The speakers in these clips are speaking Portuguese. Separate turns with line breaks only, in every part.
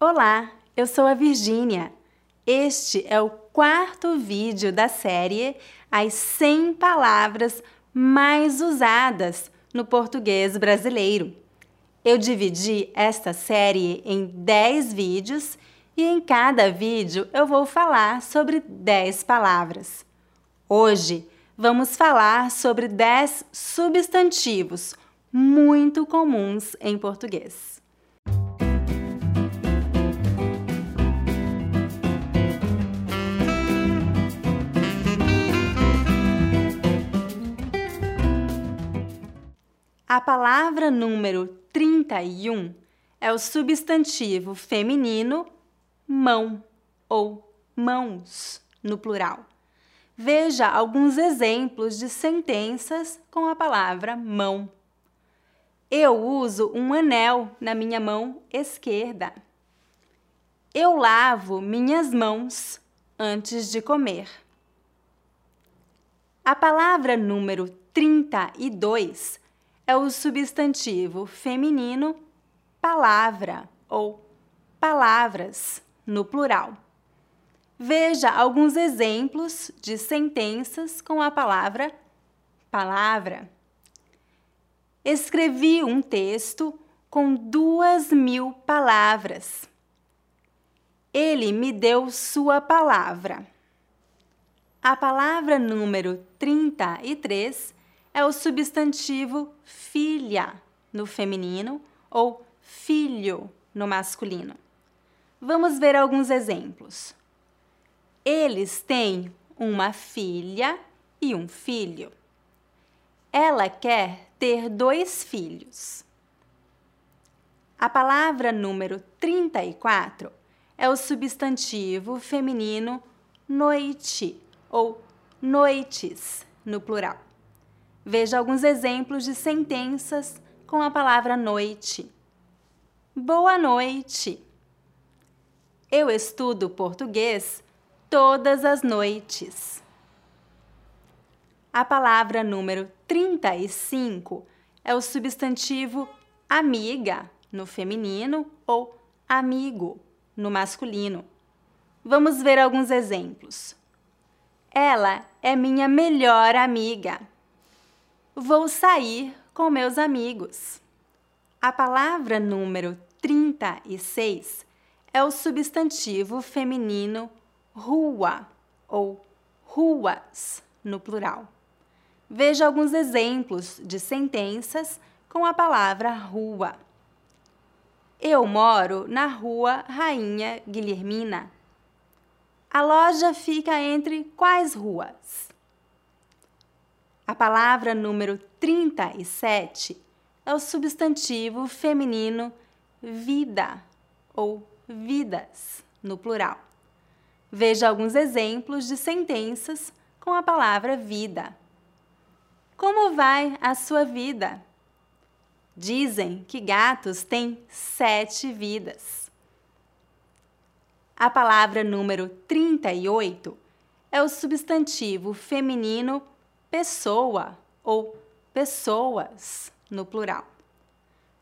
Olá, eu sou a Virgínia. Este é o quarto vídeo da série As 100 Palavras Mais Usadas no Português Brasileiro. Eu dividi esta série em 10 vídeos e em cada vídeo eu vou falar sobre 10 palavras. Hoje vamos falar sobre 10 substantivos muito comuns em português. A palavra número 31 é o substantivo feminino mão ou mãos no plural. Veja alguns exemplos de sentenças com a palavra mão. Eu uso um anel na minha mão esquerda. Eu lavo minhas mãos antes de comer. A palavra número 32 é o substantivo feminino palavra ou palavras no plural. Veja alguns exemplos de sentenças com a palavra palavra. Escrevi um texto com duas mil palavras. Ele me deu sua palavra. A palavra número 33 é o substantivo filha no feminino ou filho no masculino. Vamos ver alguns exemplos. Eles têm uma filha e um filho. Ela quer ter dois filhos. A palavra número 34 é o substantivo feminino noite ou noites no plural. Veja alguns exemplos de sentenças com a palavra noite. Boa noite. Eu estudo português todas as noites. A palavra número 35 é o substantivo amiga no feminino ou amigo no masculino. Vamos ver alguns exemplos. Ela é minha melhor amiga. Vou sair com meus amigos. A palavra número 36 é o substantivo feminino rua ou ruas no plural. Veja alguns exemplos de sentenças com a palavra rua. Eu moro na rua Rainha Guilhermina. A loja fica entre quais ruas? A palavra número 37 é o substantivo feminino vida ou vidas, no plural. Veja alguns exemplos de sentenças com a palavra vida. Como vai a sua vida? Dizem que gatos têm sete vidas. A palavra número 38 é o substantivo feminino pessoa ou pessoas, no plural.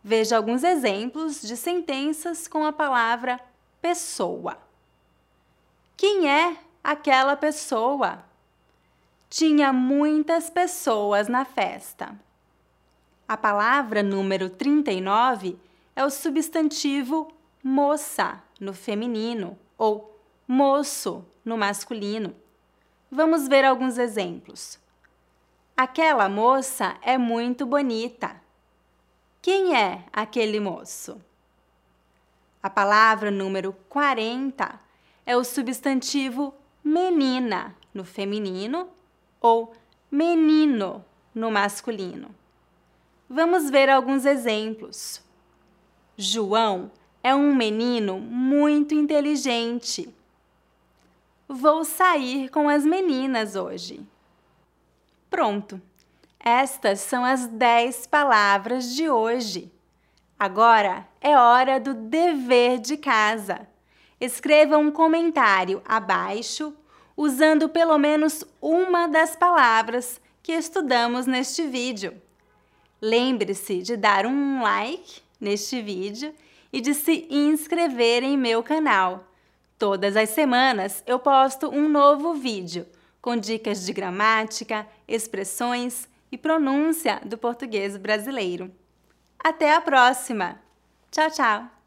Veja alguns exemplos de sentenças com a palavra pessoa. Quem é aquela pessoa? Tinha muitas pessoas na festa. A palavra número 39 é o substantivo moça no feminino ou moço no masculino. Vamos ver alguns exemplos. Aquela moça é muito bonita. Quem é aquele moço? A palavra número 40 é o substantivo menina no feminino ou menino no masculino. Vamos ver alguns exemplos. João é um menino muito inteligente. Vou sair com as meninas hoje. Pronto! Estas são as 10 palavras de hoje. Agora é hora do dever de casa. Escreva um comentário abaixo usando pelo menos uma das palavras que estudamos neste vídeo. Lembre-se de dar um like neste vídeo e de se inscrever em meu canal. Todas as semanas eu posto um novo vídeo com dicas de gramática, expressões e pronúncia do português brasileiro. Até a próxima! Tchau, tchau!